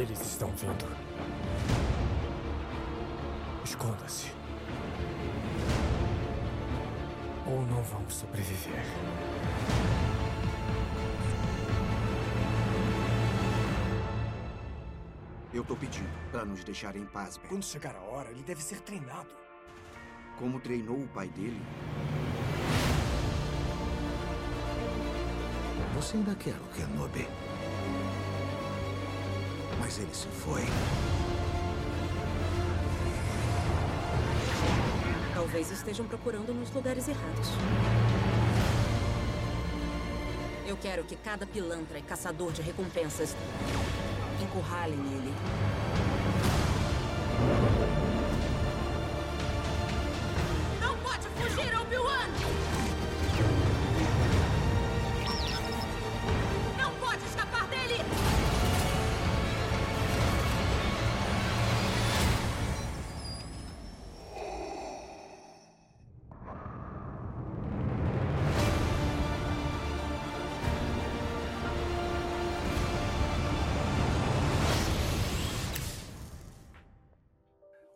Eles estão vindo. Esconda-se. Ou não vamos sobreviver. Eu tô pedindo pra nos deixar em paz, Ben. Quando chegar a hora, ele deve ser treinado. Como treinou o pai dele? Você ainda quer o Kenobi. Mas ele se foi. Talvez estejam procurando nos lugares errados. Eu quero que cada pilantra e caçador de recompensas encurralem ele.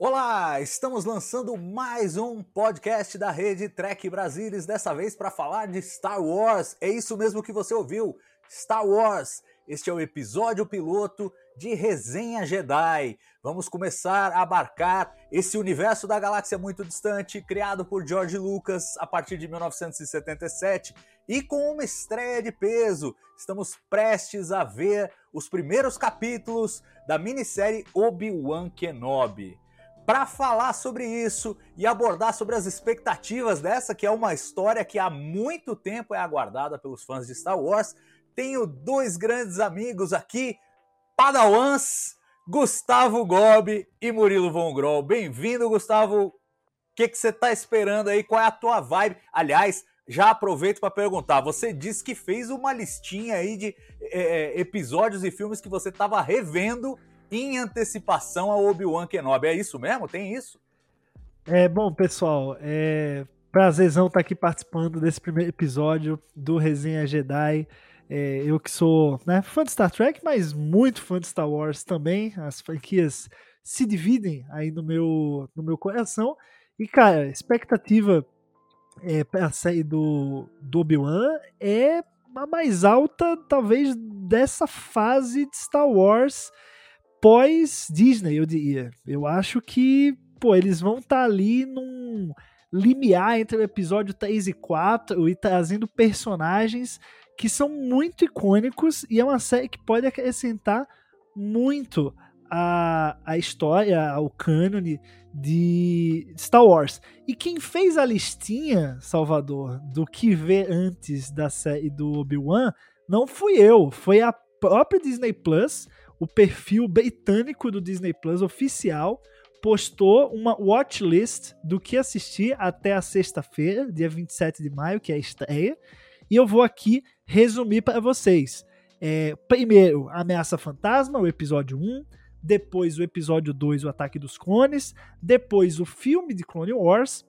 Olá, estamos lançando mais um podcast da rede Trek Brasilis, dessa vez para falar de Star Wars. É isso mesmo que você ouviu, Star Wars. Este é o episódio piloto de Resenha Jedi. Vamos começar a abarcar esse universo da galáxia muito distante, criado por George Lucas a partir de 1977 e com uma estreia de peso. Estamos prestes a ver os primeiros capítulos da minissérie Obi-Wan Kenobi para falar sobre isso e abordar sobre as expectativas dessa, que é uma história que há muito tempo é aguardada pelos fãs de Star Wars. Tenho dois grandes amigos aqui, Padawans, Gustavo Gobi e Murilo Von Groll. Bem-vindo, Gustavo. O que, que você está esperando aí? Qual é a tua vibe? Aliás, já aproveito para perguntar. Você disse que fez uma listinha aí de é, episódios e filmes que você estava revendo em antecipação ao Obi-Wan Kenobi. É isso mesmo? Tem isso? É, bom, pessoal, é prazerzão estar aqui participando desse primeiro episódio do Resenha Jedi. É, eu que sou né, fã de Star Trek, mas muito fã de Star Wars também. As franquias se dividem aí no meu, no meu coração. E, cara, expectativa é, para a série do, do Obi-Wan é a mais alta, talvez, dessa fase de Star Wars pós-Disney, eu diria. Eu acho que, pô, eles vão estar tá ali num limiar entre o episódio 3 e 4 e trazendo personagens que são muito icônicos e é uma série que pode acrescentar muito a, a história, ao cânone de Star Wars. E quem fez a listinha, Salvador, do que ver antes da série do Obi-Wan, não fui eu, foi a própria Disney Plus o perfil britânico do Disney Plus oficial postou uma watchlist do que assistir até a sexta-feira, dia 27 de maio, que é a estreia. E eu vou aqui resumir para vocês. É, primeiro, Ameaça Fantasma, o episódio 1. Depois, o episódio 2, O Ataque dos Clones. Depois, o filme de Clone Wars.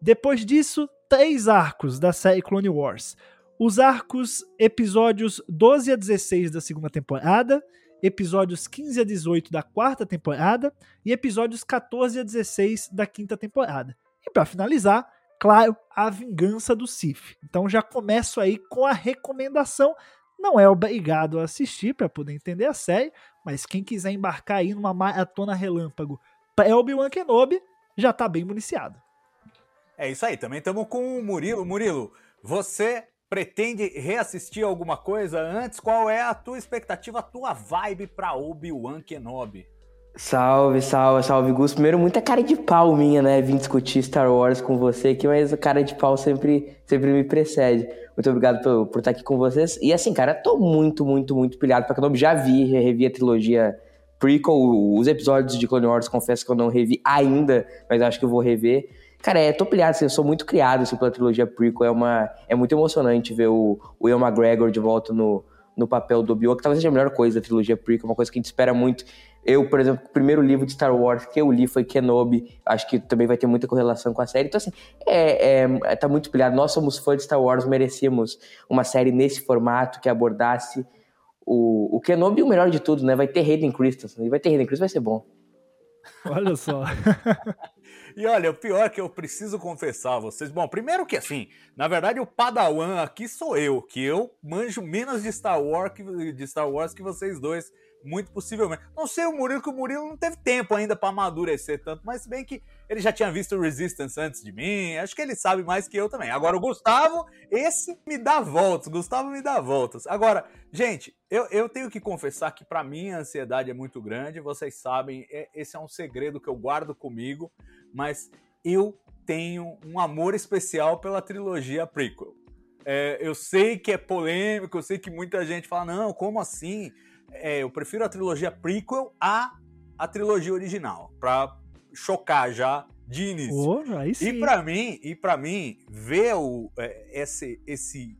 Depois disso, três arcos da série Clone Wars. Os arcos episódios 12 a 16 da segunda temporada episódios 15 a 18 da quarta temporada e episódios 14 a 16 da quinta temporada. E para finalizar, claro, a vingança do Sif. Então já começo aí com a recomendação. Não é obrigado a assistir para poder entender a série, mas quem quiser embarcar aí numa maratona relâmpago para Obi-Wan Kenobi, já está bem municiado. É isso aí, também estamos com o Murilo. Murilo, você pretende reassistir alguma coisa antes? Qual é a tua expectativa, a tua vibe para Obi-Wan Kenobi? Salve, salve, salve, Gus. Primeiro, muita cara de pau minha, né? Vim discutir Star Wars com você aqui, mas a cara de pau sempre, sempre me precede. Muito obrigado por, por estar aqui com vocês. E assim, cara, tô muito, muito, muito pilhado pra Kenobi. Já vi, revi a trilogia prequel, os episódios de Clone Wars, confesso que eu não revi ainda, mas acho que eu vou rever. Cara, é, tô pilhado, assim, eu sou muito criado assim, pela trilogia prequel, é, uma, é muito emocionante ver o, o Ian McGregor de volta no, no papel do Obi-Wan, que talvez seja a melhor coisa da trilogia prequel, uma coisa que a gente espera muito. Eu, por exemplo, o primeiro livro de Star Wars que eu li foi Kenobi, acho que também vai ter muita correlação com a série. Então, assim, é, é, tá muito pilhado. Nós somos fãs de Star Wars, merecíamos uma série nesse formato que abordasse o, o Kenobi, o melhor de tudo, né? Vai ter Hayden Christensen. E vai ter Hayden Christensen, vai ser bom. Olha só. E olha, o pior é que eu preciso confessar a vocês. Bom, primeiro que assim, na verdade o Padawan aqui sou eu, que eu manjo menos de Star Wars que, de Star Wars que vocês dois, muito possivelmente. Não sei o Murilo, que o Murilo não teve tempo ainda para amadurecer tanto, mas bem que ele já tinha visto o Resistance antes de mim, acho que ele sabe mais que eu também. Agora o Gustavo, esse me dá voltas, Gustavo me dá voltas. Agora, gente, eu, eu tenho que confessar que para mim a ansiedade é muito grande, vocês sabem, é, esse é um segredo que eu guardo comigo mas eu tenho um amor especial pela trilogia prequel. É, eu sei que é polêmico, eu sei que muita gente fala, não, como assim? É, eu prefiro a trilogia prequel a a trilogia original, para chocar já de início. Oh, e para mim, e para mim ver o, é, esse esse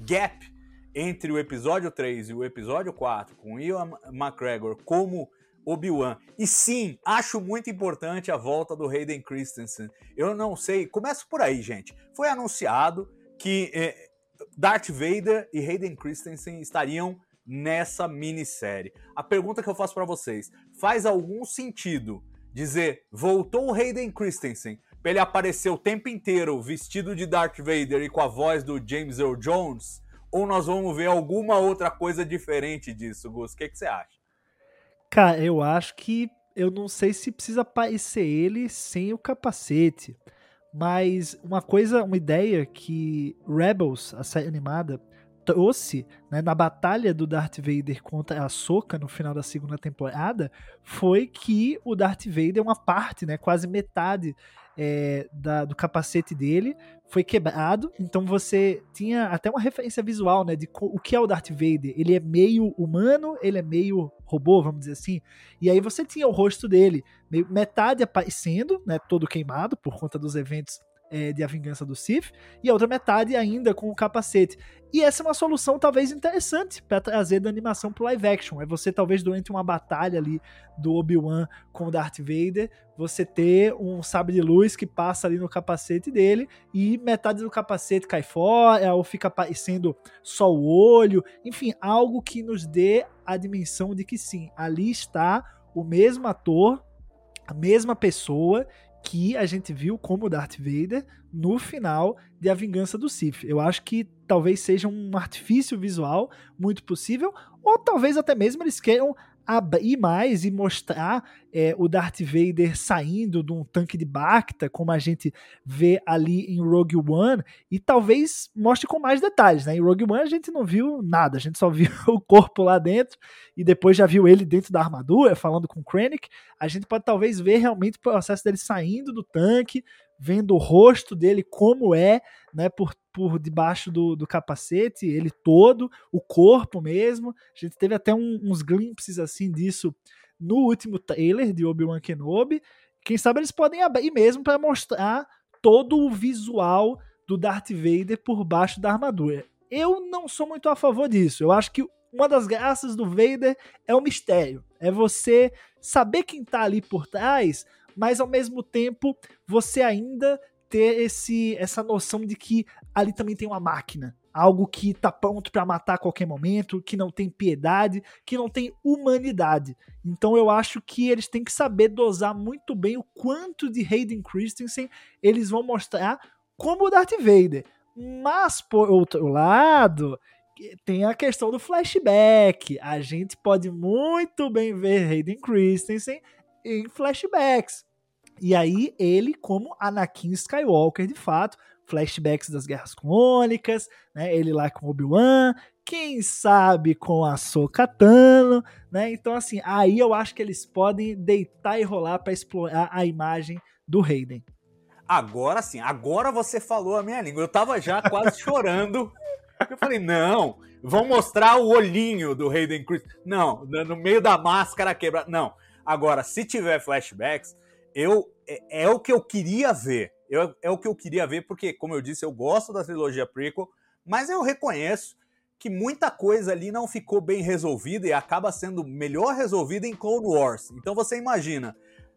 gap entre o episódio 3 e o episódio 4 com Ian McGregor como Obi-Wan. E sim, acho muito importante a volta do Hayden Christensen. Eu não sei, começo por aí, gente. Foi anunciado que eh, Darth Vader e Hayden Christensen estariam nessa minissérie. A pergunta que eu faço para vocês, faz algum sentido dizer voltou o Hayden Christensen para ele aparecer o tempo inteiro vestido de Darth Vader e com a voz do James Earl Jones? Ou nós vamos ver alguma outra coisa diferente disso, Gus? O que, que você acha? Cara, eu acho que eu não sei se precisa aparecer ele sem o capacete. Mas uma coisa, uma ideia que Rebels, a série animada, trouxe né, na batalha do Darth Vader contra a Soka no final da segunda temporada foi que o Darth Vader, uma parte, né, quase metade é, da, do capacete dele foi quebrado, então você tinha até uma referência visual, né, de o que é o Darth Vader. Ele é meio humano, ele é meio robô, vamos dizer assim. E aí você tinha o rosto dele, meio, metade aparecendo, né, todo queimado por conta dos eventos é, de A Vingança do Sith, e a outra metade ainda com o capacete. E essa é uma solução talvez interessante para trazer da animação pro live action. É você talvez durante uma batalha ali do Obi-Wan com o Darth Vader, você ter um sabre de luz que passa ali no capacete dele e metade do capacete cai fora ou fica aparecendo só o olho, enfim, algo que nos dê a dimensão de que sim, ali está o mesmo ator, a mesma pessoa que a gente viu como Darth Vader no final de A Vingança do Sith. Eu acho que talvez seja um artifício visual muito possível, ou talvez até mesmo eles queiram abrir mais e mostrar é, o Darth Vader saindo de um tanque de Bacta, como a gente vê ali em Rogue One, e talvez mostre com mais detalhes. Né? Em Rogue One a gente não viu nada, a gente só viu o corpo lá dentro e depois já viu ele dentro da armadura, falando com Krennic. A gente pode talvez ver realmente o processo dele saindo do tanque, vendo o rosto dele como é, né, por, por debaixo do, do capacete, ele todo, o corpo mesmo. A gente teve até um, uns glimpses assim disso no último trailer de Obi-Wan Kenobi. Quem sabe eles podem abrir mesmo para mostrar todo o visual do Darth Vader por baixo da armadura. Eu não sou muito a favor disso. Eu acho que uma das graças do Vader é o mistério. É você saber quem tá ali por trás, mas ao mesmo tempo você ainda ter esse, essa noção de que ali também tem uma máquina, algo que tá pronto para matar a qualquer momento, que não tem piedade, que não tem humanidade. Então eu acho que eles têm que saber dosar muito bem o quanto de Hayden Christensen eles vão mostrar como o Darth Vader. Mas por outro lado, tem a questão do flashback. A gente pode muito bem ver Hayden Christensen em flashbacks. E aí ele como Anakin Skywalker de fato, flashbacks das Guerras Clônicas, né? Ele lá com Obi-Wan, quem sabe com a Sokatano, né? Então assim, aí eu acho que eles podem deitar e rolar para explorar a imagem do Hayden. Agora sim, agora você falou a minha língua. Eu tava já quase chorando. Eu falei, não, vão mostrar o olhinho do Hayden Christensen. Não, no meio da máscara quebrada. Não, Agora, se tiver flashbacks, eu é, é o que eu queria ver. Eu, é o que eu queria ver, porque, como eu disse, eu gosto da trilogia prequel, mas eu reconheço que muita coisa ali não ficou bem resolvida e acaba sendo melhor resolvida em Clone Wars. Então você imagina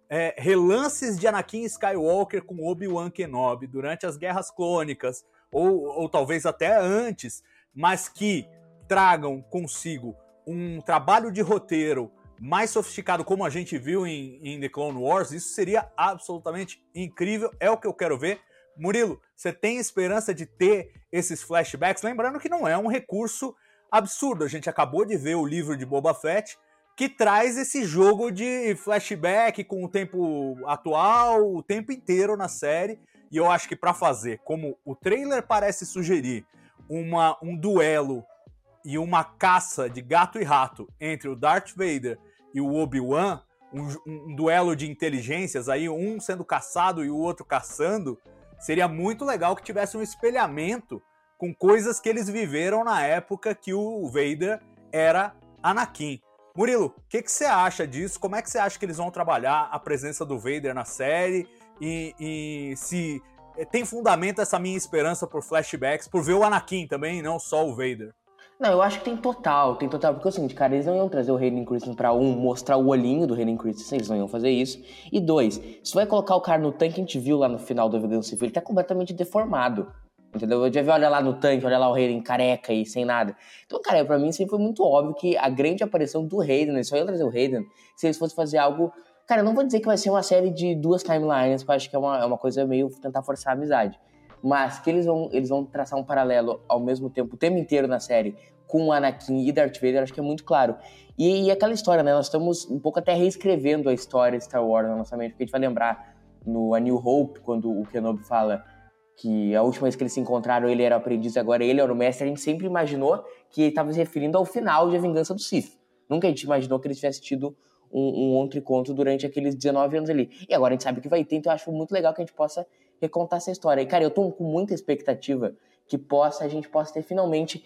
é, relances de Anakin Skywalker com Obi-Wan Kenobi durante as Guerras Clônicas, ou, ou talvez até antes, mas que tragam consigo um trabalho de roteiro mais sofisticado como a gente viu em, em The Clone Wars, isso seria absolutamente incrível, é o que eu quero ver. Murilo, você tem esperança de ter esses flashbacks? Lembrando que não é um recurso absurdo. A gente acabou de ver o livro de Boba Fett, que traz esse jogo de flashback com o tempo atual, o tempo inteiro na série. E eu acho que para fazer, como o trailer parece sugerir, uma, um duelo e uma caça de gato e rato entre o Darth Vader e o Obi-Wan, um, um, duelo de inteligências, aí um sendo caçado e o outro caçando, seria muito legal que tivesse um espelhamento com coisas que eles viveram na época que o Vader era Anakin. Murilo, o que, que você acha disso? Como é que você acha que eles vão trabalhar a presença do Vader na série? E, e se eh, tem fundamento essa minha esperança por flashbacks, por ver o Anakin também, não só o Vader? Não, eu acho que tem total, tem total, porque é o seguinte, cara, eles não iam trazer o Hayden Christensen pra um, mostrar o olhinho do Hayden Christensen, eles não iam fazer isso. E dois, se vai colocar o cara no tanque, a gente viu lá no final do Evidence Civil, ele tá completamente deformado. Entendeu? Eu já vi olha lá no tanque, olha lá o Hayden careca e sem nada. Então, cara, pra mim sempre foi muito óbvio que a grande aparição do Hayden, eles só iam trazer o Hayden se eles fossem fazer algo. Cara, eu não vou dizer que vai ser uma série de duas timelines, porque eu acho que é uma, é uma coisa meio tentar forçar a amizade. Mas que eles vão, eles vão traçar um paralelo ao mesmo tempo, o tempo inteiro na série, com Anakin e Darth Vader, acho que é muito claro. E, e, aquela história, né? Nós estamos um pouco até reescrevendo a história de Star Wars na nossa mente, porque a gente vai lembrar no A New Hope, quando o Kenobi fala que a última vez que eles se encontraram ele era o aprendiz, agora ele era o mestre, a gente sempre imaginou que ele estava se referindo ao final de A Vingança do Sith. Nunca a gente imaginou que eles tivessem tido um, um, outro encontro durante aqueles 19 anos ali. E agora a gente sabe que vai ter, então eu acho muito legal que a gente possa recontar essa história. E, cara, eu tô com muita expectativa que possa a gente possa ter finalmente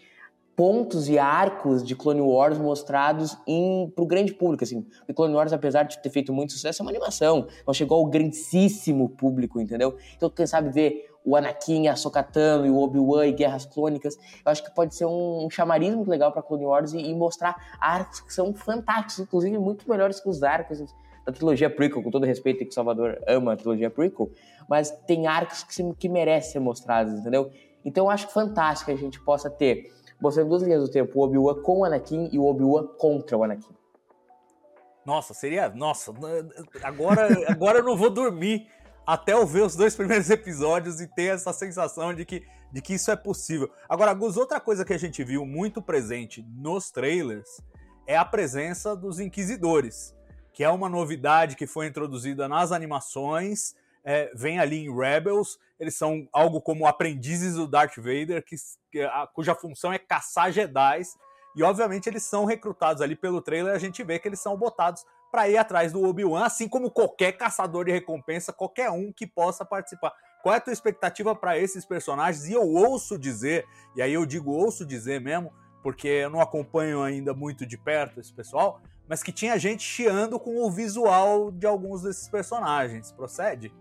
pontos e arcos de Clone Wars mostrados para o grande público, assim. Porque Clone Wars, apesar de ter feito muito sucesso, é uma animação. Não chegou ao grandíssimo público, entendeu? Então, quem sabe ver o Anakin, a Sokatano e o Obi-Wan e Guerras Clônicas, eu acho que pode ser um, um chamariz muito legal para Clone Wars e, e, mostrar arcos que são fantásticos, inclusive muito melhores que os arcos da trilogia prequel, com todo respeito que Salvador ama a trilogia prequel, mas tem arcos que, que merecem ser mostrados, entendeu? Então eu acho fantástico que a gente possa ter mostrando duas linhas do tempo, o Obi-Wan com o Anakin e o Obi-Wan contra o Anakin. Nossa, seria. Nossa, agora, agora eu não vou dormir até eu ver os dois primeiros episódios e ter essa sensação de que, de que isso é possível. Agora, Gus, outra coisa que a gente viu muito presente nos trailers é a presença dos Inquisidores, que é uma novidade que foi introduzida nas animações é, vem ali em Rebels. Eles são algo como aprendizes do Darth Vader, que, que a, cuja função é caçar Jedi. E obviamente eles são recrutados ali pelo trailer. A gente vê que eles são botados para ir atrás do Obi-Wan, assim como qualquer caçador de recompensa, qualquer um que possa participar. Qual é a tua expectativa para esses personagens? E eu ouço dizer, e aí eu digo ouço dizer mesmo, porque eu não acompanho ainda muito de perto esse pessoal, mas que tinha gente chiando com o visual de alguns desses personagens. Procede?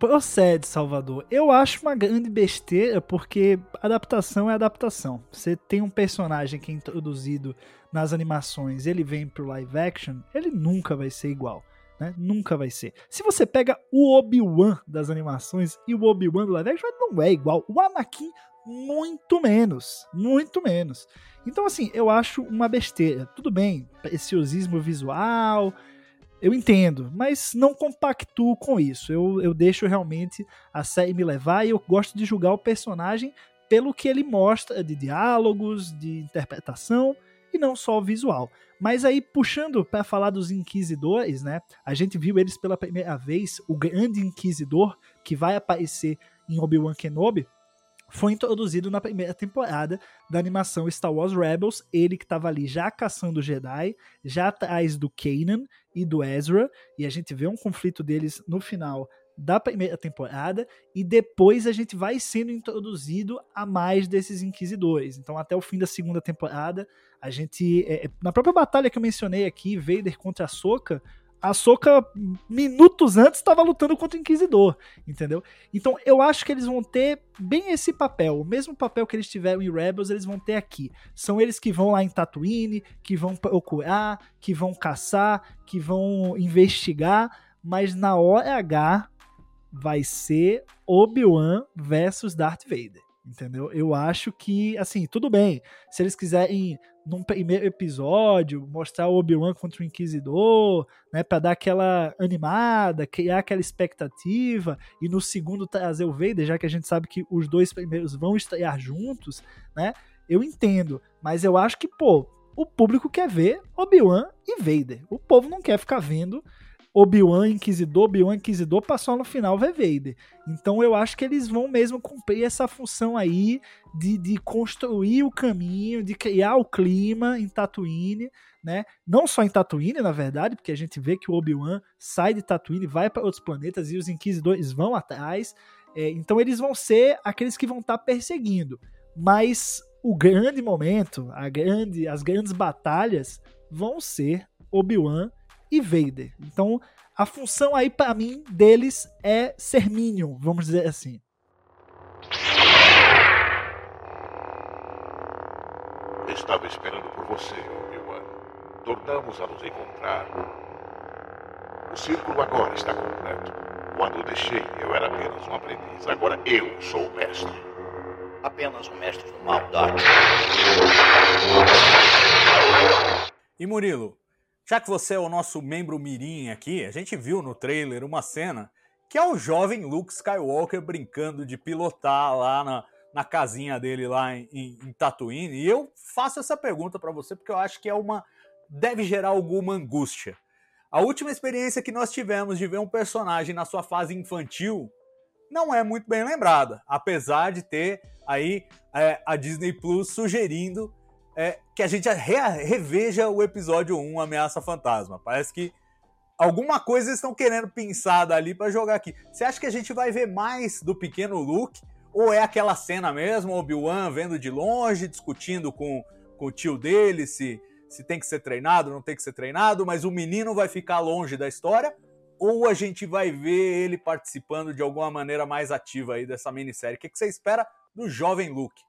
Procede, Salvador. Eu acho uma grande besteira porque adaptação é adaptação. Você tem um personagem que é introduzido nas animações, ele vem pro live action, ele nunca vai ser igual. Né? Nunca vai ser. Se você pega o Obi-Wan das animações e o Obi-Wan do live action, não é igual. O Anakin, muito menos. Muito menos. Então, assim, eu acho uma besteira. Tudo bem, preciosismo visual, eu entendo, mas não compactuo com isso. Eu, eu deixo realmente a série me levar e eu gosto de julgar o personagem pelo que ele mostra de diálogos, de interpretação e não só o visual. Mas aí, puxando para falar dos Inquisidores, né? A gente viu eles pela primeira vez, o Grande Inquisidor, que vai aparecer em Obi-Wan Kenobi, foi introduzido na primeira temporada da animação Star Wars Rebels, ele que estava ali já caçando Jedi, já atrás do Kanan e do Ezra, e a gente vê um conflito deles no final da primeira temporada, e depois a gente vai sendo introduzido a mais desses inquisidores. Então, até o fim da segunda temporada, a gente. É, é na própria batalha que eu mencionei aqui, Vader contra a Soka, a Soca, minutos antes, estava lutando contra o Inquisidor, entendeu? Então eu acho que eles vão ter bem esse papel, o mesmo papel que eles tiveram em Rebels, eles vão ter aqui. São eles que vão lá em Tatooine, que vão procurar, que vão caçar, que vão investigar, mas na hora H vai ser Obi-Wan versus Darth Vader. Entendeu? Eu acho que, assim, tudo bem. Se eles quiserem, num primeiro episódio, mostrar o Obi-Wan contra o Inquisidor, né? Pra dar aquela animada, criar aquela expectativa, e no segundo trazer o Vader, já que a gente sabe que os dois primeiros vão estrear juntos, né? Eu entendo. Mas eu acho que, pô, o público quer ver Obi-Wan e Vader. O povo não quer ficar vendo Obi-Wan Inquisidor, Obi-Wan Inquisidor passou no final ver Vader. Então eu acho que eles vão mesmo cumprir essa função aí de, de construir o caminho, de criar o clima em Tatooine, né? Não só em Tatooine, na verdade, porque a gente vê que o Obi-Wan sai de Tatooine, vai para outros planetas e os Inquisidores vão atrás. É, então eles vão ser aqueles que vão estar tá perseguindo. Mas o grande momento, a grande, as grandes batalhas vão ser Obi-Wan e Vader. Então, a função aí para mim deles é ser Minion, vamos dizer assim. Estava esperando por você, Obi-Wan. Tornamos a nos encontrar. O círculo agora está completo. Quando o deixei, eu era apenas um aprendiz. Agora eu sou o mestre. Apenas um mestre do mal, Darth. E Murilo, já que você é o nosso membro mirim aqui, a gente viu no trailer uma cena que é o jovem Luke Skywalker brincando de pilotar lá na, na casinha dele lá em, em, em Tatooine. E eu faço essa pergunta para você porque eu acho que é uma deve gerar alguma angústia. A última experiência que nós tivemos de ver um personagem na sua fase infantil não é muito bem lembrada, apesar de ter aí é, a Disney Plus sugerindo é, que a gente re reveja o episódio 1, Ameaça Fantasma. Parece que alguma coisa eles estão querendo pensar dali para jogar aqui. Você acha que a gente vai ver mais do pequeno Luke? Ou é aquela cena mesmo, Obi-Wan vendo de longe, discutindo com, com o tio dele se, se tem que ser treinado, não tem que ser treinado, mas o menino vai ficar longe da história? Ou a gente vai ver ele participando de alguma maneira mais ativa aí dessa minissérie? O que, que você espera do jovem Luke?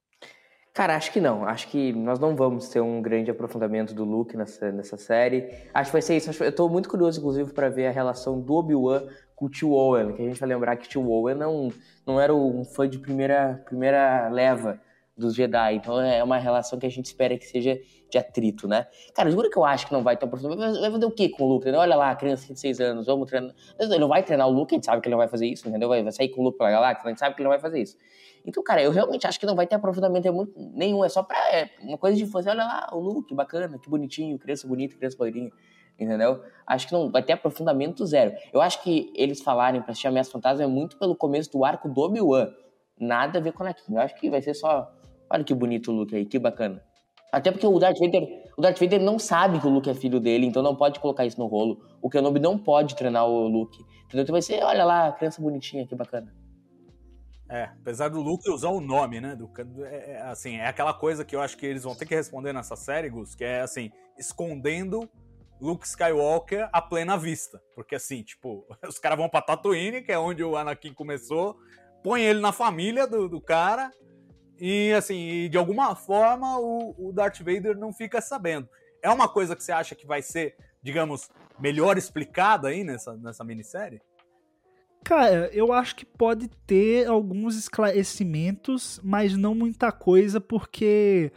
Cara, acho que não. Acho que nós não vamos ter um grande aprofundamento do Luke nessa, nessa série. Acho que vai ser isso. Eu tô muito curioso, inclusive, para ver a relação do Obi-Wan com o tio Owen, que a gente vai lembrar que o tio Owen não, não era um fã de primeira, primeira leva dos Jedi. Então é uma relação que a gente espera que seja de atrito, né? Cara, juro que eu acho que não vai ter aprofundamento. Vai fazer o quê com o Luke? Olha lá, criança de 6 anos, vamos treinar. Ele não vai treinar o Luke, a gente sabe que ele não vai fazer isso, entendeu? Vai sair com o Luke pela galáxia, a gente sabe que ele não vai fazer isso. Então, cara, eu realmente acho que não vai ter aprofundamento nenhum. É só pra é, uma coisa de fazer, olha lá, o look, bacana, que bonitinho, criança bonita, criança loirinha. Entendeu? Acho que não vai ter aprofundamento zero. Eu acho que eles falarem pra assistir Ameaça Fantasma é muito pelo começo do arco do Obi-Wan. Nada a ver com Anakin. Eu acho que vai ser só. Olha que bonito o Luke aí, que bacana. Até porque o Darth Vader, o Darth Vader não sabe que o Luke é filho dele, então não pode colocar isso no rolo. O Kenobi não pode treinar o Luke. Entendeu? Então vai ser, olha lá, criança bonitinha, que bacana. É, apesar do Luke usar o nome, né? Do, é, é, assim, é aquela coisa que eu acho que eles vão ter que responder nessa série, Gus, que é assim, escondendo Luke Skywalker a plena vista. Porque assim, tipo, os caras vão pra Tatooine, que é onde o Anakin começou, põe ele na família do, do cara, e assim, de alguma forma o, o Darth Vader não fica sabendo. É uma coisa que você acha que vai ser, digamos, melhor explicada aí nessa, nessa minissérie? Cara, eu acho que pode ter alguns esclarecimentos, mas não muita coisa, porque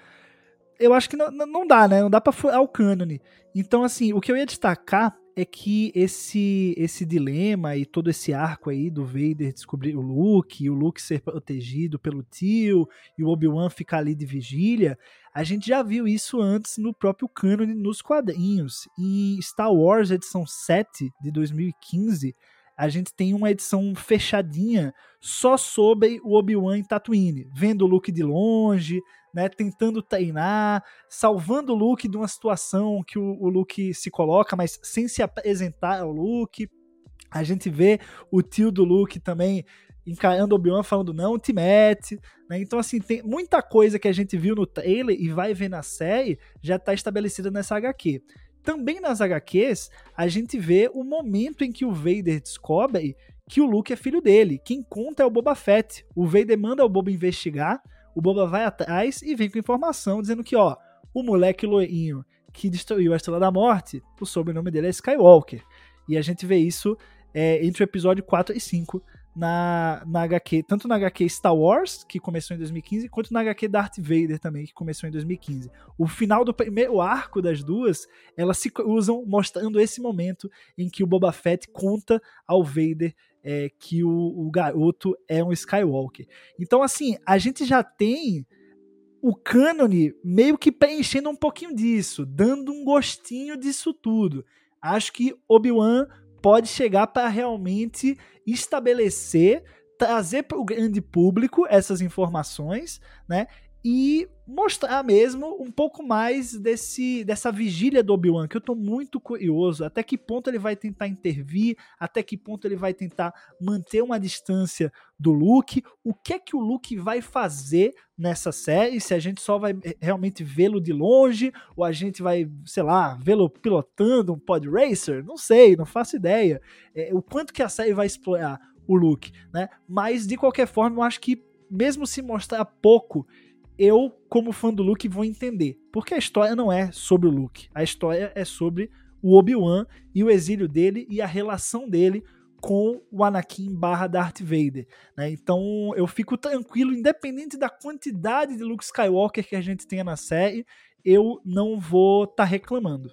eu acho que não, não dá, né? Não dá pra furar o cânone. Então, assim, o que eu ia destacar é que esse esse dilema e todo esse arco aí do Vader descobrir o Luke, o Luke ser protegido pelo tio e o Obi-Wan ficar ali de vigília, a gente já viu isso antes no próprio cânone nos quadrinhos. Em Star Wars edição 7 de 2015, a gente tem uma edição fechadinha só sobre o Obi-Wan em Tatooine, vendo o Luke de longe, né, tentando treinar, salvando o Luke de uma situação que o, o Luke se coloca, mas sem se apresentar ao Luke. A gente vê o tio do Luke também encarando Obi-Wan falando não, te mete, né? Então assim, tem muita coisa que a gente viu no trailer e vai ver na série já está estabelecida nessa HQ. Também nas HQs, a gente vê o momento em que o Vader descobre que o Luke é filho dele. Quem conta é o Boba Fett. O Vader manda o Boba investigar, o Boba vai atrás e vem com informação dizendo que, ó, o moleque loirinho que destruiu a Estrela da Morte, o sobrenome dele é Skywalker. E a gente vê isso é, entre o episódio 4 e 5 na, na HQ, tanto na HQ Star Wars, que começou em 2015, quanto na HQ Darth Vader também, que começou em 2015. O final do primeiro arco das duas, elas se cruzam mostrando esse momento em que o Boba Fett conta ao Vader é, que o, o garoto é um Skywalker. Então, assim, a gente já tem o cânone meio que preenchendo um pouquinho disso, dando um gostinho disso tudo. Acho que Obi-Wan pode chegar para realmente estabelecer, trazer para o grande público essas informações, né? E mostrar mesmo um pouco mais desse dessa vigília do Obi-Wan, que eu tô muito curioso, até que ponto ele vai tentar intervir, até que ponto ele vai tentar manter uma distância do Luke, o que é que o Luke vai fazer nessa série, se a gente só vai eh, realmente vê-lo de longe, ou a gente vai, sei lá, vê-lo pilotando um pod racer, não sei, não faço ideia, é, o quanto que a série vai explorar o Luke, né, mas de qualquer forma eu acho que mesmo se mostrar pouco, eu, como fã do Luke, vou entender. Porque a história não é sobre o Luke. A história é sobre o Obi-Wan e o exílio dele e a relação dele com o Anakin barra Darth Vader. Né? Então eu fico tranquilo, independente da quantidade de Luke Skywalker que a gente tenha na série, eu não vou estar tá reclamando.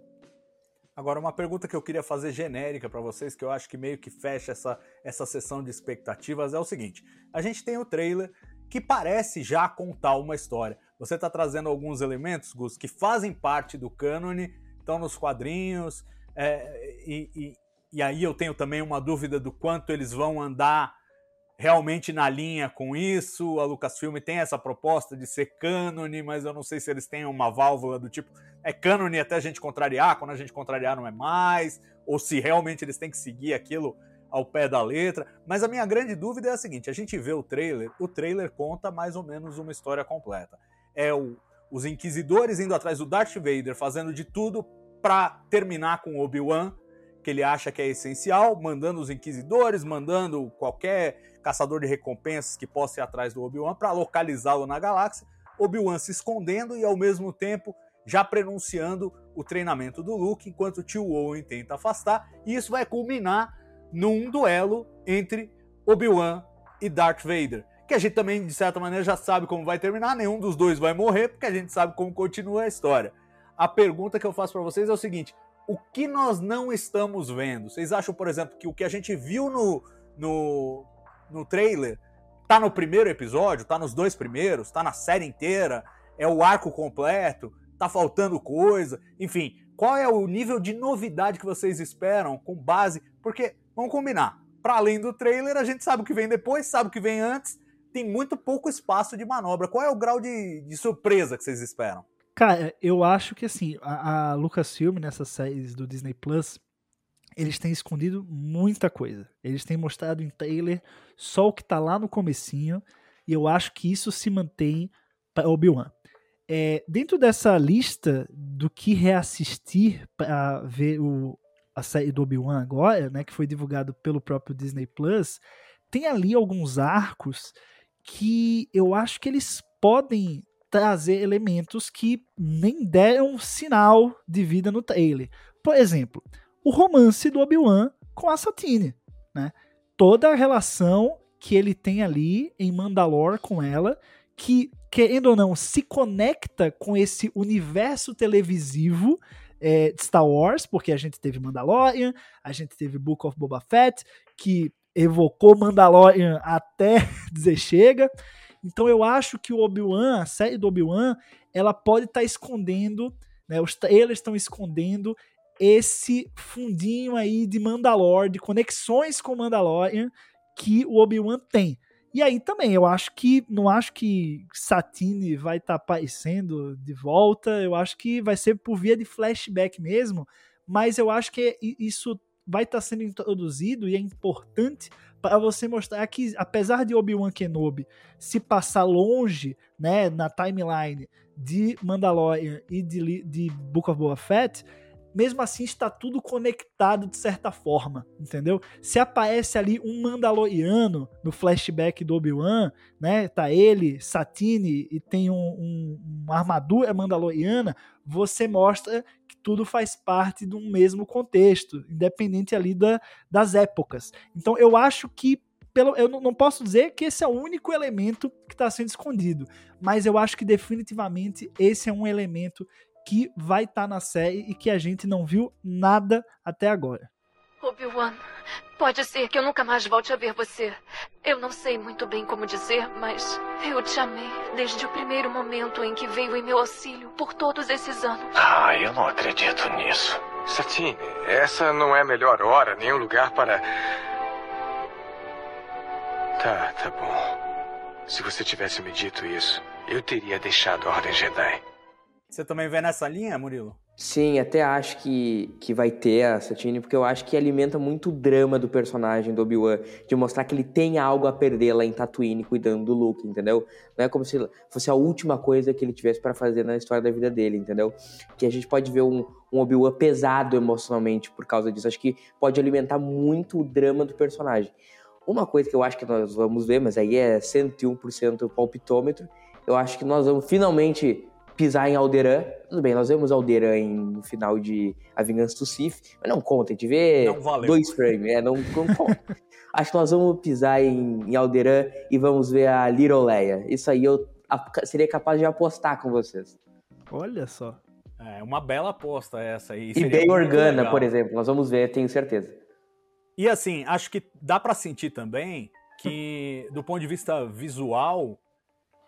Agora, uma pergunta que eu queria fazer genérica para vocês, que eu acho que meio que fecha essa, essa sessão de expectativas, é o seguinte: a gente tem o trailer que parece já contar uma história. Você está trazendo alguns elementos, Gus, que fazem parte do cânone, estão nos quadrinhos, é, e, e, e aí eu tenho também uma dúvida do quanto eles vão andar realmente na linha com isso. A Lucasfilm tem essa proposta de ser cânone, mas eu não sei se eles têm uma válvula do tipo é cânone até a gente contrariar, quando a gente contrariar não é mais, ou se realmente eles têm que seguir aquilo ao pé da letra. Mas a minha grande dúvida é a seguinte: a gente vê o trailer, o trailer conta mais ou menos uma história completa. É o, os inquisidores indo atrás do Darth Vader, fazendo de tudo para terminar com Obi-Wan, que ele acha que é essencial, mandando os inquisidores, mandando qualquer caçador de recompensas que possa ir atrás do Obi-Wan para localizá-lo na galáxia. Obi-Wan se escondendo e ao mesmo tempo já prenunciando o treinamento do Luke, enquanto o tio Owen tenta afastar, e isso vai culminar num duelo entre Obi-Wan e Darth Vader. Que a gente também, de certa maneira, já sabe como vai terminar, nenhum dos dois vai morrer, porque a gente sabe como continua a história. A pergunta que eu faço para vocês é o seguinte: o que nós não estamos vendo? Vocês acham, por exemplo, que o que a gente viu no, no, no trailer tá no primeiro episódio, tá nos dois primeiros, tá na série inteira, é o arco completo, tá faltando coisa, enfim, qual é o nível de novidade que vocês esperam com base, porque Vamos combinar. Para além do trailer, a gente sabe o que vem depois, sabe o que vem antes. Tem muito pouco espaço de manobra. Qual é o grau de, de surpresa que vocês esperam? Cara, eu acho que assim, a, a Lucasfilm nessas séries do Disney Plus, eles têm escondido muita coisa. Eles têm mostrado em trailer só o que tá lá no comecinho, e eu acho que isso se mantém para Obi-Wan. É, dentro dessa lista do que reassistir para ver o, a série do Obi-Wan agora, né, que foi divulgado pelo próprio Disney Plus, tem ali alguns arcos que eu acho que eles podem trazer elementos que nem deram sinal de vida no trailer. Por exemplo, o romance do Obi-Wan com a Satine, né? Toda a relação que ele tem ali em Mandalore com ela, que querendo ou não se conecta com esse universo televisivo é, Star Wars, porque a gente teve Mandalorian, a gente teve Book of Boba Fett, que evocou Mandalorian até dizer chega. Então eu acho que o Obi-Wan, a série do Obi-Wan, ela pode estar tá escondendo, né, os trailers estão escondendo esse fundinho aí de Mandalore, de conexões com Mandalorian que o Obi-Wan tem. E aí também, eu acho que. Não acho que Satine vai estar tá aparecendo de volta. Eu acho que vai ser por via de flashback mesmo. Mas eu acho que isso vai estar tá sendo introduzido e é importante para você mostrar que, apesar de Obi-Wan Kenobi se passar longe né, na timeline de Mandalorian e de, de Book of Boba Fett, mesmo assim está tudo conectado de certa forma, entendeu? Se aparece ali um Mandaloriano no flashback do Obi-Wan, né? Tá ele, Satine e tem um, um, uma armadura mandaloriana, você mostra que tudo faz parte de um mesmo contexto, independente ali da, das épocas. Então eu acho que pelo, eu não posso dizer que esse é o único elemento que está sendo escondido, mas eu acho que definitivamente esse é um elemento que vai estar tá na série e que a gente não viu nada até agora. Obi-Wan, pode ser que eu nunca mais volte a ver você. Eu não sei muito bem como dizer, mas eu te amei desde o primeiro momento em que veio em meu auxílio por todos esses anos. Ah, eu não acredito nisso. Satine, essa não é a melhor hora, nem o lugar para. Tá, tá bom. Se você tivesse me dito isso, eu teria deixado a Ordem Jedi. Você também vê nessa linha, Murilo? Sim, até acho que, que vai ter a Satine, porque eu acho que alimenta muito o drama do personagem do Obi-Wan, de mostrar que ele tem algo a perder lá em Tatooine cuidando do Luke, entendeu? Não é como se fosse a última coisa que ele tivesse para fazer na história da vida dele, entendeu? Que a gente pode ver um, um Obi-Wan pesado emocionalmente por causa disso. Acho que pode alimentar muito o drama do personagem. Uma coisa que eu acho que nós vamos ver, mas aí é 101% palpitômetro, eu acho que nós vamos finalmente pisar em Alderan. Tudo bem, nós vemos Alderan em, no final de A Vingança do Sith, mas não conta, a gente vê dois frames, é, não, não conta. Acho que nós vamos pisar em, em Alderan e vamos ver a Little Leia. Isso aí eu a, seria capaz de apostar com vocês. Olha só. É uma bela aposta essa aí. E bem Organa, por exemplo, nós vamos ver, tenho certeza. E assim, acho que dá para sentir também que, do ponto de vista visual,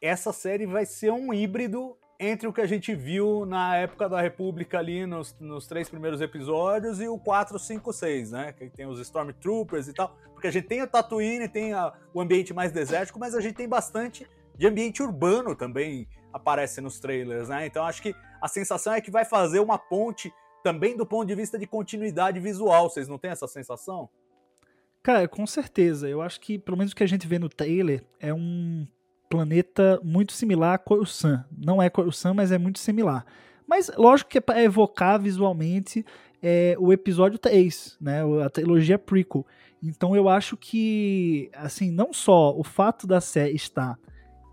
essa série vai ser um híbrido entre o que a gente viu na época da República ali nos, nos três primeiros episódios e o 4, 5, 6, né? Que tem os Stormtroopers e tal. Porque a gente tem o Tatooine, tem a, o ambiente mais desértico, mas a gente tem bastante de ambiente urbano também aparece nos trailers, né? Então acho que a sensação é que vai fazer uma ponte também do ponto de vista de continuidade visual. Vocês não têm essa sensação? Cara, com certeza. Eu acho que, pelo menos o que a gente vê no trailer, é um planeta muito similar a Coruscant. Não é Coruscant, mas é muito similar. Mas lógico que é para evocar visualmente é, o episódio 3, né, a trilogia prequel. Então eu acho que, assim, não só o fato da série estar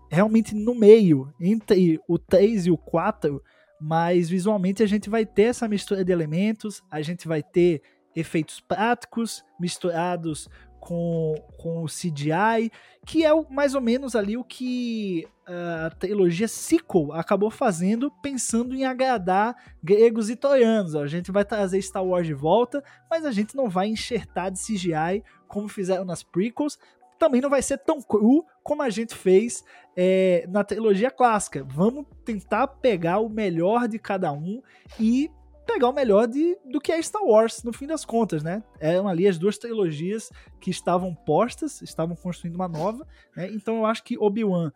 realmente no meio, entre o 3 e o 4, mas visualmente a gente vai ter essa mistura de elementos, a gente vai ter efeitos práticos misturados com, com o CGI, que é mais ou menos ali o que ah, a trilogia sequel acabou fazendo, pensando em agradar gregos e troianos. A gente vai trazer Star Wars de volta, mas a gente não vai enxertar de CGI como fizeram nas prequels. Também não vai ser tão cru como a gente fez é, na trilogia clássica. Vamos tentar pegar o melhor de cada um e pegar o melhor de, do que é Star Wars, no fim das contas, né? Eram ali as duas trilogias que estavam postas, estavam construindo uma nova, né? Então eu acho que Obi-Wan,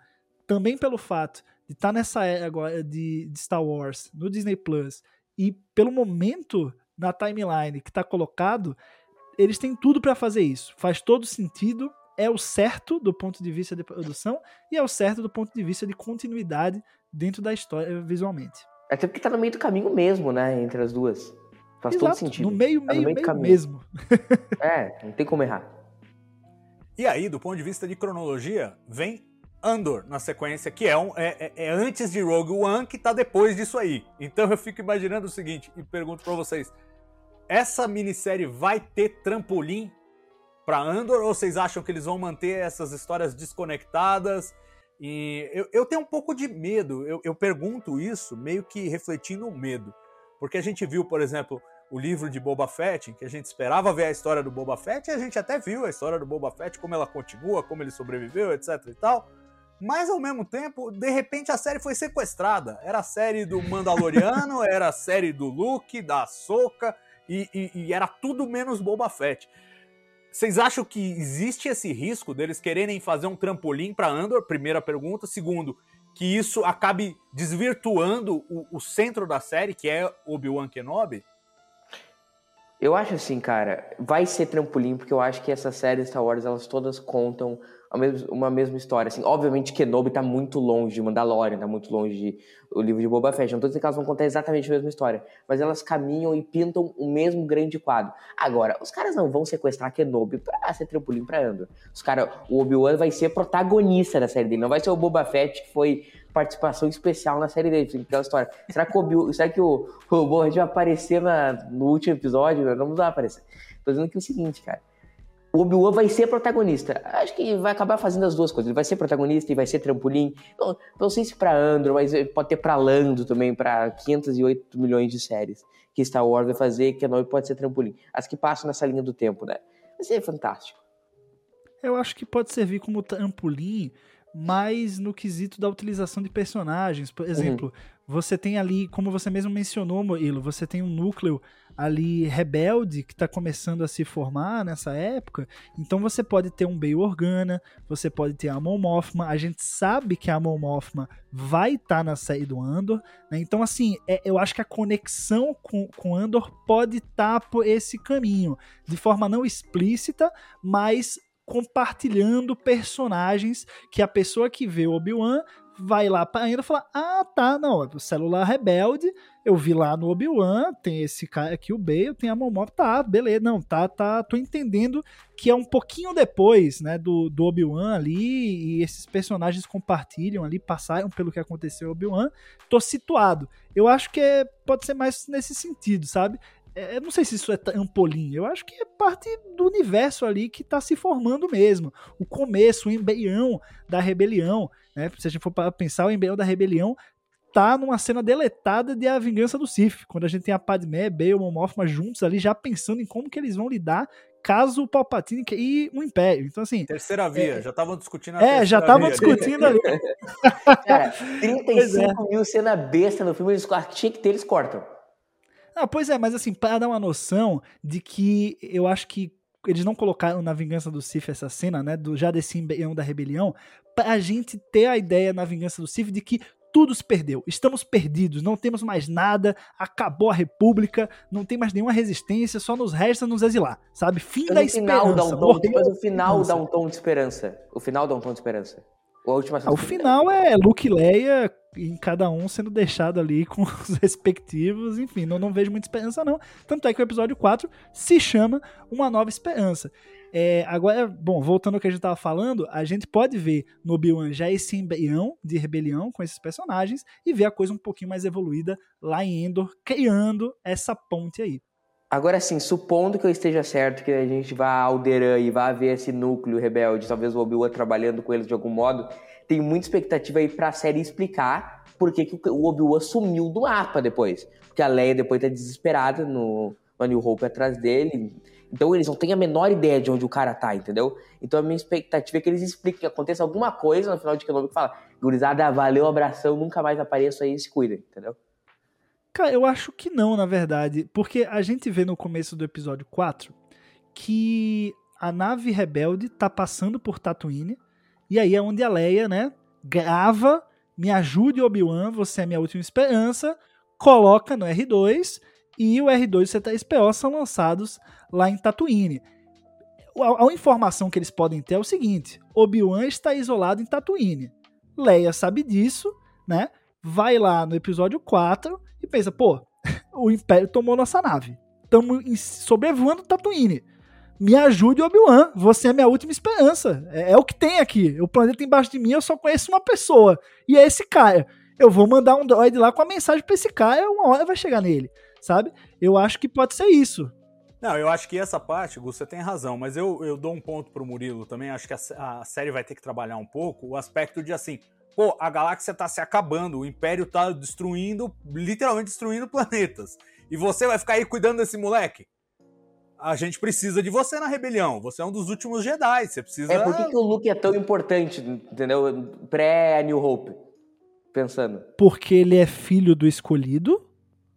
também pelo fato de estar tá nessa era agora de, de Star Wars no Disney Plus e pelo momento na timeline que está colocado, eles têm tudo para fazer isso. Faz todo sentido, é o certo do ponto de vista de produção e é o certo do ponto de vista de continuidade dentro da história visualmente. Até porque tá no meio do caminho mesmo, né? Entre as duas. Faz Exato, todo sentido. No meio, tá meio, meio, meio mesmo. é, não tem como errar. E aí, do ponto de vista de cronologia, vem Andor na sequência, que é, um, é, é, é, antes de Rogue One, que tá depois disso aí. Então eu fico imaginando o seguinte, e pergunto para vocês: essa minissérie vai ter trampolim para Andor, ou vocês acham que eles vão manter essas histórias desconectadas e eu, eu tenho um pouco de medo, eu, eu pergunto isso meio que refletindo o medo. Porque a gente viu, por exemplo, o livro de Boba Fett, que a gente esperava ver a história do Boba Fett, e a gente até viu a história do Boba Fett, como ela continua, como ele sobreviveu, etc e tal. Mas ao mesmo tempo, de repente a série foi sequestrada. Era a série do Mandaloriano, era a série do Luke, da Soca, e, e, e, era tudo menos Boba Fett. Vocês acham que existe esse risco deles quererem fazer um trampolim para Andor? Primeira pergunta. Segundo, que isso acabe desvirtuando o, o centro da série, que é Obi-Wan Kenobi? Eu acho assim, cara, vai ser trampolim, porque eu acho que essas séries Star Wars, elas todas contam uma mesma história. Assim, obviamente, Kenobi tá muito longe de Mandalorian, tá muito longe de o livro de Boba Fett. Não tô dizendo que elas vão contar exatamente a mesma história, mas elas caminham e pintam o mesmo grande quadro. Agora, os caras não vão sequestrar Kenobi pra ser trampolim pra Andor. Os caras, o Obi-Wan vai ser protagonista da série dele, não vai ser o Boba Fett que foi participação especial na série dele, aquela história. Será que o, será que o, o Boba vai aparecer na, no último episódio? Não vai aparecer. Tô dizendo que é o seguinte, cara o Obi-Wan vai ser protagonista. Acho que vai acabar fazendo as duas coisas. Ele vai ser protagonista e vai ser trampolim. Não, não sei se pra Andor, mas pode ter pra Lando também, pra 508 milhões de séries que Star Wars vai fazer, que a Kenobi pode ser trampolim. As que passam nessa linha do tempo, né? Vai ser fantástico. Eu acho que pode servir como trampolim, mas no quesito da utilização de personagens. Por exemplo, uhum. você tem ali, como você mesmo mencionou, Moilo, você tem um núcleo ali rebelde que está começando a se formar nessa época. Então você pode ter um Bail Organa, você pode ter a Mon Mothma. A gente sabe que a Mon Mothma vai estar tá na série do Andor. Né? Então, assim, é, eu acho que a conexão com, com Andor pode estar tá por esse caminho. De forma não explícita, mas compartilhando personagens que a pessoa que vê o Obi-Wan vai lá para ainda falar: "Ah, tá, não, o celular rebelde, eu vi lá no Obi-Wan, tem esse cara aqui o Bale, tem a Momop, tá, beleza, não, tá, tá, tô entendendo que é um pouquinho depois, né, do, do Obi-Wan ali e esses personagens compartilham ali, passaram pelo que aconteceu Obi-Wan, tô situado. Eu acho que é, pode ser mais nesse sentido, sabe? É, eu não sei se isso é trampolim, eu acho que é parte do universo ali que está se formando mesmo. O começo, o embrião da rebelião. Né? Se a gente for para pensar, o embrião da rebelião tá numa cena deletada de A Vingança do Sith, quando a gente tem a Padmé, Bale, o Momothma juntos ali, já pensando em como que eles vão lidar caso o Palpatine e o Império. Então, assim. Terceira via, é, já estavam discutindo a É, já estavam discutindo ali. Cara, 35 é. mil cena besta no filme, eles tinha que ter, eles cortam. Ah, pois é, mas assim, para dar uma noção de que eu acho que eles não colocaram na Vingança do Sith essa cena, né, do, já desse embrião da rebelião, pra gente ter a ideia na Vingança do Sith de que tudo se perdeu, estamos perdidos, não temos mais nada, acabou a república, não tem mais nenhuma resistência, só nos resta nos exilar, sabe? Fim mas da esperança. Dá um tom, mas o final dá um tom de esperança. O final dá um tom de esperança. Ou a última o final é Luke e Leia em cada um sendo deixado ali com os respectivos, enfim, não, não vejo muita esperança não. Tanto é que o episódio 4 se chama Uma Nova Esperança. É, agora, bom, voltando ao que a gente estava falando, a gente pode ver no Obi-Wan já esse embrião de rebelião com esses personagens e ver a coisa um pouquinho mais evoluída lá em Endor, criando essa ponte aí. Agora sim, supondo que eu esteja certo, que a gente vá a Alderan e vá ver esse núcleo rebelde, talvez o Obi-Wan trabalhando com eles de algum modo, tem muita expectativa aí pra série explicar por que, que o Obi-Wan sumiu do mapa depois. Porque a Leia depois tá desesperada no, no New Hope atrás dele. Então eles não têm a menor ideia de onde o cara tá, entendeu? Então a minha expectativa é que eles expliquem que aconteça alguma coisa no final de Kenobi que fala, gurizada, valeu, abração, nunca mais apareço aí, se cuida, entendeu? Cara, eu acho que não, na verdade. Porque a gente vê no começo do episódio 4 que a nave rebelde tá passando por Tatooine e aí é onde a Leia, né, grava, me ajude Obi-Wan, você é minha última esperança, coloca no R2 e o R2 e o C3PO são lançados lá em Tatooine. A, a informação que eles podem ter é o seguinte: Obi-Wan está isolado em Tatooine. Leia sabe disso, né? Vai lá no episódio 4 e pensa, pô, o Império tomou nossa nave. Estamos sobrevoando Tatooine me ajude, Obi-Wan. Você é minha última esperança. É, é, o que tem aqui. O planeta embaixo de mim, eu só conheço uma pessoa. E é esse cara. Eu vou mandar um droid lá com a mensagem pra esse cara, uma hora vai chegar nele. Sabe? Eu acho que pode ser isso. Não, eu acho que essa parte, Gus, você tem razão, mas eu, eu dou um ponto pro Murilo também. Acho que a, a série vai ter que trabalhar um pouco o aspecto de assim, pô, a galáxia tá se acabando, o Império tá destruindo, literalmente destruindo planetas. E você vai ficar aí cuidando desse moleque? A gente precisa de você na rebelião. Você é um dos últimos Jedi. Você precisa. É, por que, que o Luke é tão importante, entendeu? Pré-New Hope. Pensando. Porque ele é filho do escolhido?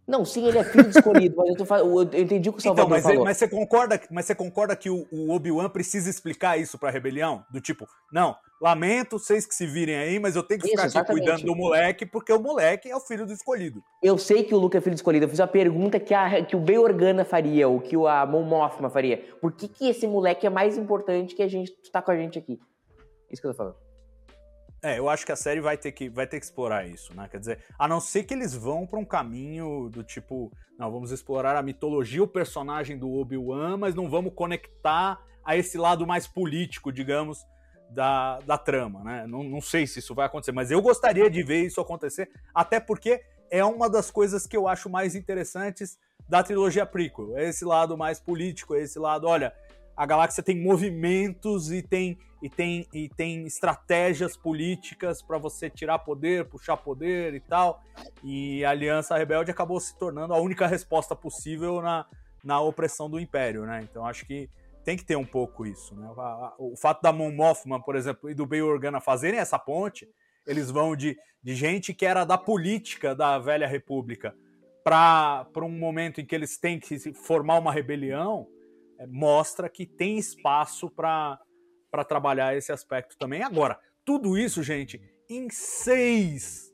Não, sim, ele é filho do escolhido, mas eu, tô, eu entendi o que o Salvador então, mas, falou. mas você concorda, mas você concorda que o, o Obi-Wan precisa explicar isso pra rebelião? Do tipo, não, lamento, vocês que se virem aí, mas eu tenho que isso, ficar aqui cuidando do moleque, porque o moleque é o filho do escolhido. Eu sei que o Luke é filho do escolhido, eu fiz a pergunta que, a, que o Bey Organa faria, ou que a Mon Mothma faria. Por que, que esse moleque é mais importante que a gente tá com a gente aqui? Isso que eu tô falando. É, eu acho que a série vai ter que, vai ter que explorar isso, né? Quer dizer, a não ser que eles vão para um caminho do tipo, não, vamos explorar a mitologia, o personagem do Obi-Wan, mas não vamos conectar a esse lado mais político, digamos, da, da trama, né? Não, não sei se isso vai acontecer, mas eu gostaria de ver isso acontecer, até porque é uma das coisas que eu acho mais interessantes da trilogia prequel. É esse lado mais político, é esse lado, olha, a galáxia tem movimentos e tem, e tem, e tem estratégias políticas para você tirar poder, puxar poder e tal. E a Aliança Rebelde acabou se tornando a única resposta possível na, na opressão do Império, né? Então acho que tem que ter um pouco isso, né? O, fato da Mon Mothman, por exemplo, e do Bail Organa fazerem essa ponte, eles vão de, de gente que era da política da velha república para um momento em que eles têm que formar uma rebelião, mostra que tem espaço para trabalhar esse aspecto também. Agora, tudo isso, gente, em seis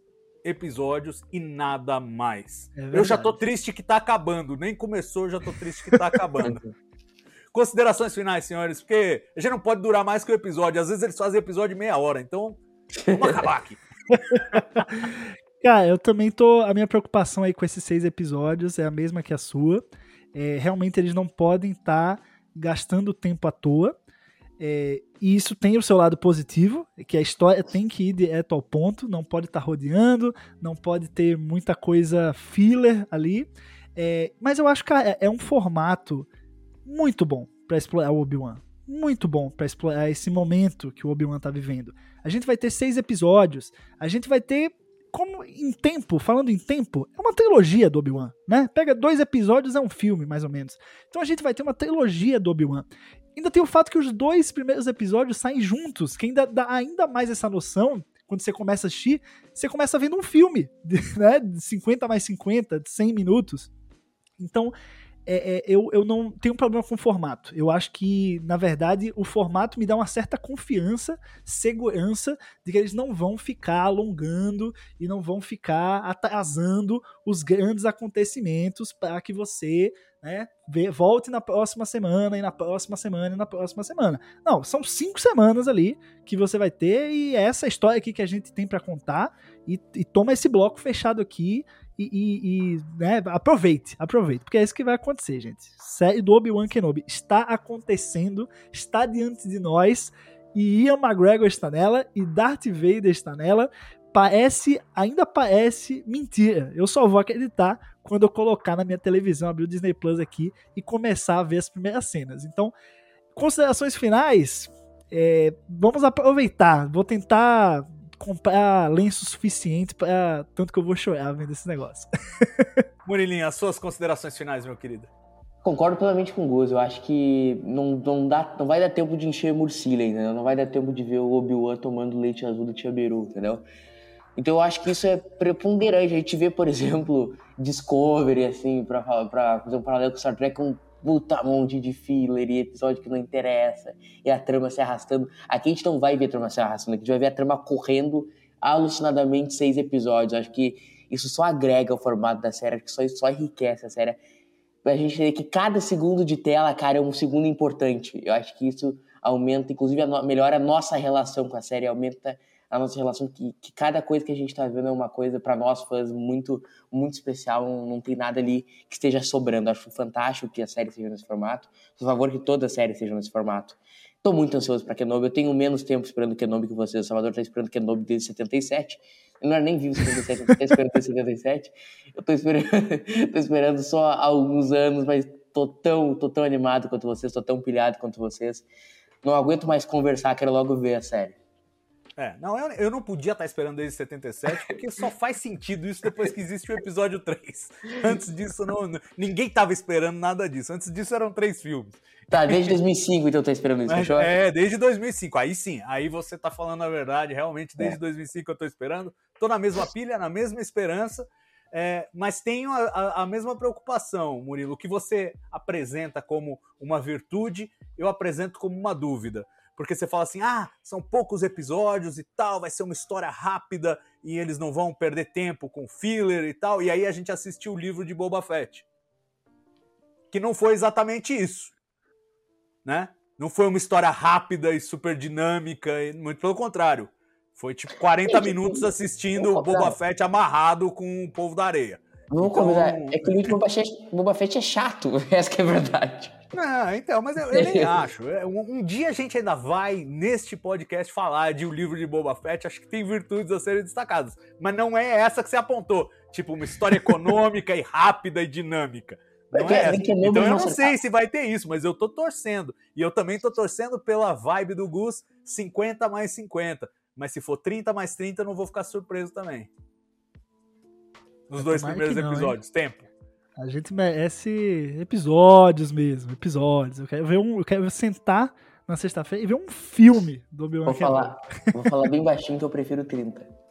episódios e nada mais. É eu já tô triste que tá acabando. Nem começou, já tô triste que tá acabando. Considerações finais, senhores, porque a gente não pode durar mais que o episódio. Às vezes eles fazem episódio de meia hora, então vamos acabar aqui. Cara, eu também tô. A minha preocupação aí com esses seis episódios é a mesma que a sua. É, realmente eles não podem estar tá gastando tempo à toa. É, e isso tem o seu lado positivo, que a história tem que ir direto ao ponto, não pode estar tá rodeando, não pode ter muita coisa filler ali. É, mas eu acho que é, é um formato muito bom para explorar o Obi-Wan. Muito bom para explorar esse momento que o Obi-Wan tá vivendo. A gente vai ter seis episódios, a gente vai ter como em tempo, falando em tempo, é uma trilogia do Obi-Wan, né? Pega dois episódios, é um filme, mais ou menos. Então a gente vai ter uma trilogia do Obi-Wan. Ainda tem o fato que os dois primeiros episódios saem juntos, que ainda dá ainda mais essa noção, quando você começa a assistir, você começa vendo um filme, né? De 50 mais 50, de 100 minutos. Então, é, é, eu, eu não tenho problema com o formato. Eu acho que, na verdade, o formato me dá uma certa confiança, segurança de que eles não vão ficar alongando e não vão ficar atrasando os grandes acontecimentos para que você né, volte na próxima semana e na próxima semana e na próxima semana. Não, são cinco semanas ali que você vai ter e é essa história aqui que a gente tem para contar e, e toma esse bloco fechado aqui e, e, e né, aproveite, aproveite, porque é isso que vai acontecer, gente. Série do Obi-Wan Kenobi está acontecendo, está diante de nós, e Ian McGregor está nela, e Darth Vader está nela. Parece, ainda parece mentira. Eu só vou acreditar quando eu colocar na minha televisão, abrir o Disney Plus aqui e começar a ver as primeiras cenas. Então, considerações finais. É, vamos aproveitar. Vou tentar comprar lenço suficiente para tanto que eu vou chorar vendo esse negócio. Murilinho, as suas considerações finais, meu querido. Concordo plenamente com o Gus. Eu acho que não, não, dá, não vai dar tempo de encher entendeu? Não vai dar tempo de ver o Obi-Wan tomando leite azul do Tia Beru, entendeu? Então eu acho que isso é preponderante. A gente vê, por exemplo, Discovery, assim, pra, pra fazer um paralelo com Star Trek, um puta monte de filler e episódio que não interessa, e a trama se arrastando. Aqui a gente não vai ver a trama se arrastando, aqui a gente vai ver a trama correndo alucinadamente seis episódios. Acho que isso só agrega o formato da série, acho que só, só enriquece a série. A gente vê que cada segundo de tela, cara, é um segundo importante. Eu acho que isso aumenta, inclusive, melhora a nossa relação com a série, aumenta a nossa relação, que, que cada coisa que a gente está vendo é uma coisa, para nós fãs, muito, muito especial, não, não, tem nada ali que esteja sobrando. Acho fantástico que a série seja nesse formato, por favor que toda a série seja nesse formato. Estou muito ansioso para Kenobi, eu tenho menos tempo esperando Kenobi que vocês, o Salvador está esperando Kenobi desde 77, eu não era nem vivo 77, eu estou esperando desde 77, eu estou esperando, tô esperando só alguns anos, mas tô tão, tô tão animado quanto vocês, tô tão pilhado quanto vocês, não aguento mais conversar, quero logo ver a série. É, não, eu, eu não podia estar esperando desde 77, porque só faz sentido isso depois que existe o episódio 3. Antes disso, não, ninguém estava esperando nada disso. Antes disso, eram três filmes. Tá, desde 2005 então tá esperando isso, fechou? É, desde 2005. Aí sim, aí você tá falando a verdade. Realmente, desde é. 2005 eu tô esperando. Tô na mesma pilha, na mesma esperança. É, mas tenho a, a, a, mesma preocupação, Murilo. O que você apresenta como uma virtude, eu apresento como uma dúvida porque você fala assim: ah, são poucos episódios e tal, vai ser uma história rápida e eles não vão perder tempo com filler e tal. E aí a gente assistiu o livro de Boba Fett. Que não foi exatamente isso. Né? Não foi uma história rápida e super dinâmica, muito pelo contrário. Foi tipo 40 minutos assistindo o Boba Fett amarrado com o povo da areia. Não, então... é que o de Boba Fett é chato, essa que é a verdade. Não, então, mas eu, eu nem acho. É, um, um, dia a gente ainda vai, neste podcast, falar de o um livro de Boba Fett. Acho que tem virtudes a serem destacadas. Mas não é essa que você apontou. Tipo, uma história econômica e rápida e dinâmica. Não é essa. Então eu não sei se vai ter isso, mas eu tô torcendo. E eu também tô torcendo pela vibe do Gus 50 mais 50. Mas se for 30 mais 30, eu não vou ficar surpreso também. Nos dois primeiros não, episódios. Hein? Tempo. A gente merece episódios mesmo, episódios. Eu quero ver um, eu quero sentar na sexta-feira e ver um filme do Obi-Wan Vou falar, vou falar bem baixinho que eu prefiro 30.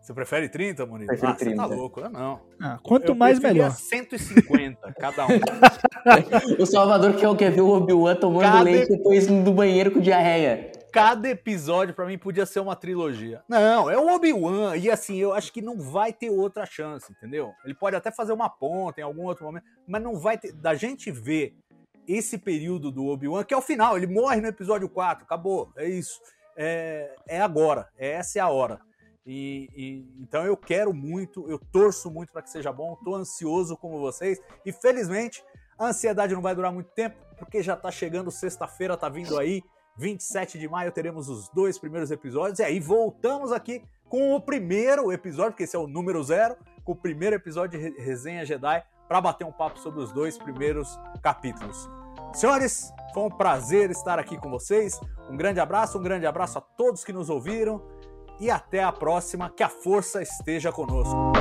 Você prefere 30, Murilo? Prefiro ah, 30. você tá louco, eu não. Ah, quanto eu mais, melhor. 150 cada um. o Salvador quer, quer ver o Obi-Wan tomando cada... leite depois do banheiro com diarreia. Cada episódio, para mim, podia ser uma trilogia. Não, é o Obi-Wan. E assim, eu acho que não vai ter outra chance, entendeu? Ele pode até fazer uma ponta em algum outro momento, mas não vai ter. Da gente ver esse período do Obi-Wan, que é o final, ele morre no episódio 4, acabou, é isso. É, é agora, essa é a hora. E, e, então eu quero muito, eu torço muito para que seja bom, estou ansioso como vocês e felizmente a ansiedade não vai durar muito tempo porque já está chegando sexta-feira, está vindo aí 27 de maio teremos os dois primeiros episódios. E aí voltamos aqui com o primeiro episódio, porque esse é o número zero, com o primeiro episódio de Resenha Jedi para bater um papo sobre os dois primeiros capítulos. Senhores, foi um prazer estar aqui com vocês. Um grande abraço, um grande abraço a todos que nos ouviram e até a próxima. Que a força esteja conosco.